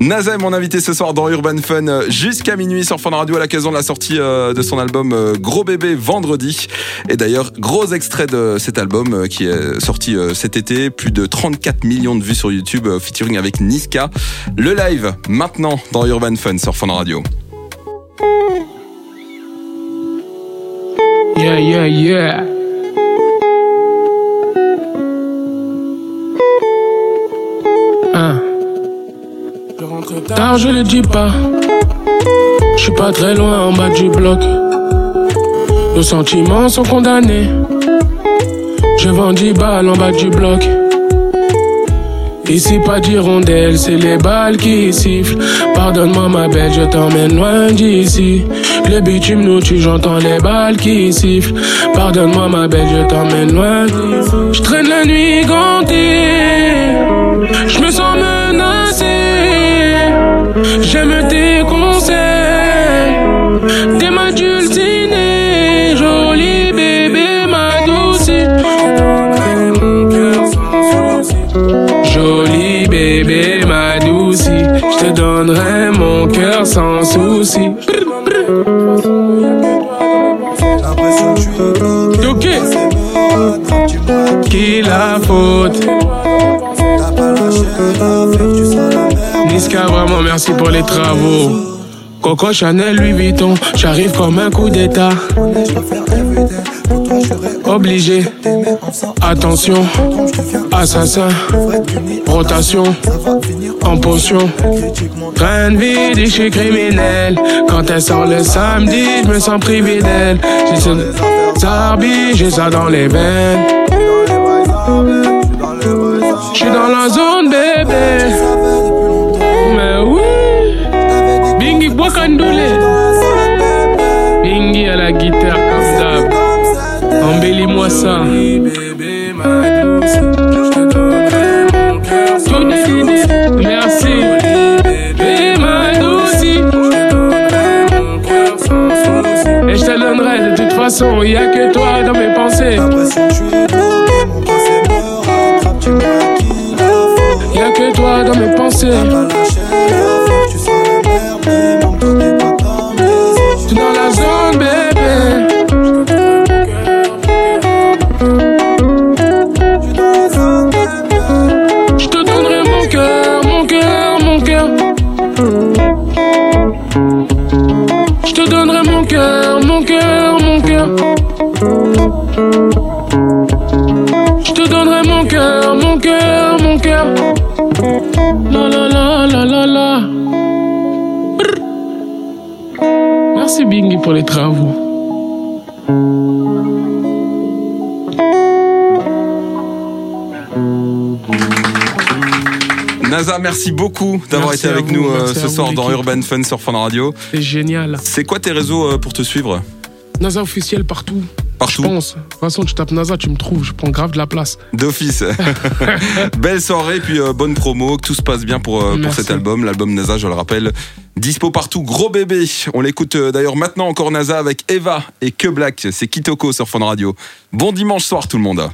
Est mon invité ce soir dans Urban Fun euh, jusqu'à minuit sur Fun Radio à l'occasion de la sortie euh, de son album euh, Gros Bébé vendredi. Et d'ailleurs, gros extrait de cet album qui est sorti cet été, plus de 34 millions de vues sur YouTube featuring avec Niska. Le live maintenant dans Urban Fun sur Fun Radio. Yeah, yeah, yeah. Tard, je le dis pas. Je suis pas très loin en bas du bloc. Nos sentiments sont condamnés. Je vends 10 balles en bas du bloc. Ici pas d'hirondelle, c'est les balles qui sifflent. Pardonne-moi ma belle, je t'emmène loin d'ici. Le bitume nous tue, j'entends les balles qui sifflent. Pardonne-moi ma belle, je t'emmène loin d'ici. Je traîne la nuit gantée. J'aime tes conseils, t'es ma dulcinée, joli bébé, ma douce. Joli bébé, ma douce, je te donnerai mon cœur sans souci. Ok, qui la faute? Niska, vraiment merci pour les travaux. Coco Chanel, Louis Vuitton, j'arrive comme un coup d'état. Obligé, attention, assassin, rotation, en potion. Train de vie, je suis criminel. Quand elle sort le samedi, je me sens privé d'elle. J'ai ça, j'ai ça dans les veines. Je suis dans la zone, bébé. À la guitare comme d'hab. Embellis-moi ça. Merci. Et je te donnerai de toute façon, a que toi dans mes pensées. Y'a que toi dans mes pensées. Je te donnerai mon cœur, mon cœur, mon cœur. La la la la la la. Merci Bingy pour les travaux. NASA, merci beaucoup d'avoir été avec nous euh, ce soir dans Urban Fun sur Fun Radio. C'est génial. C'est quoi tes réseaux euh, pour te suivre? NASA officiel partout. Partout. Je pense. De toute façon, tu tapes NASA, tu me trouves. Je prends grave de la place. D'office. Belle soirée, puis euh, bonne promo. Que tout se passe bien pour, pour cet album. L'album NASA, je le rappelle, dispo partout. Gros bébé. On l'écoute d'ailleurs maintenant encore NASA avec Eva et Que Black. C'est Kitoko sur Fun Radio. Bon dimanche soir, tout le monde.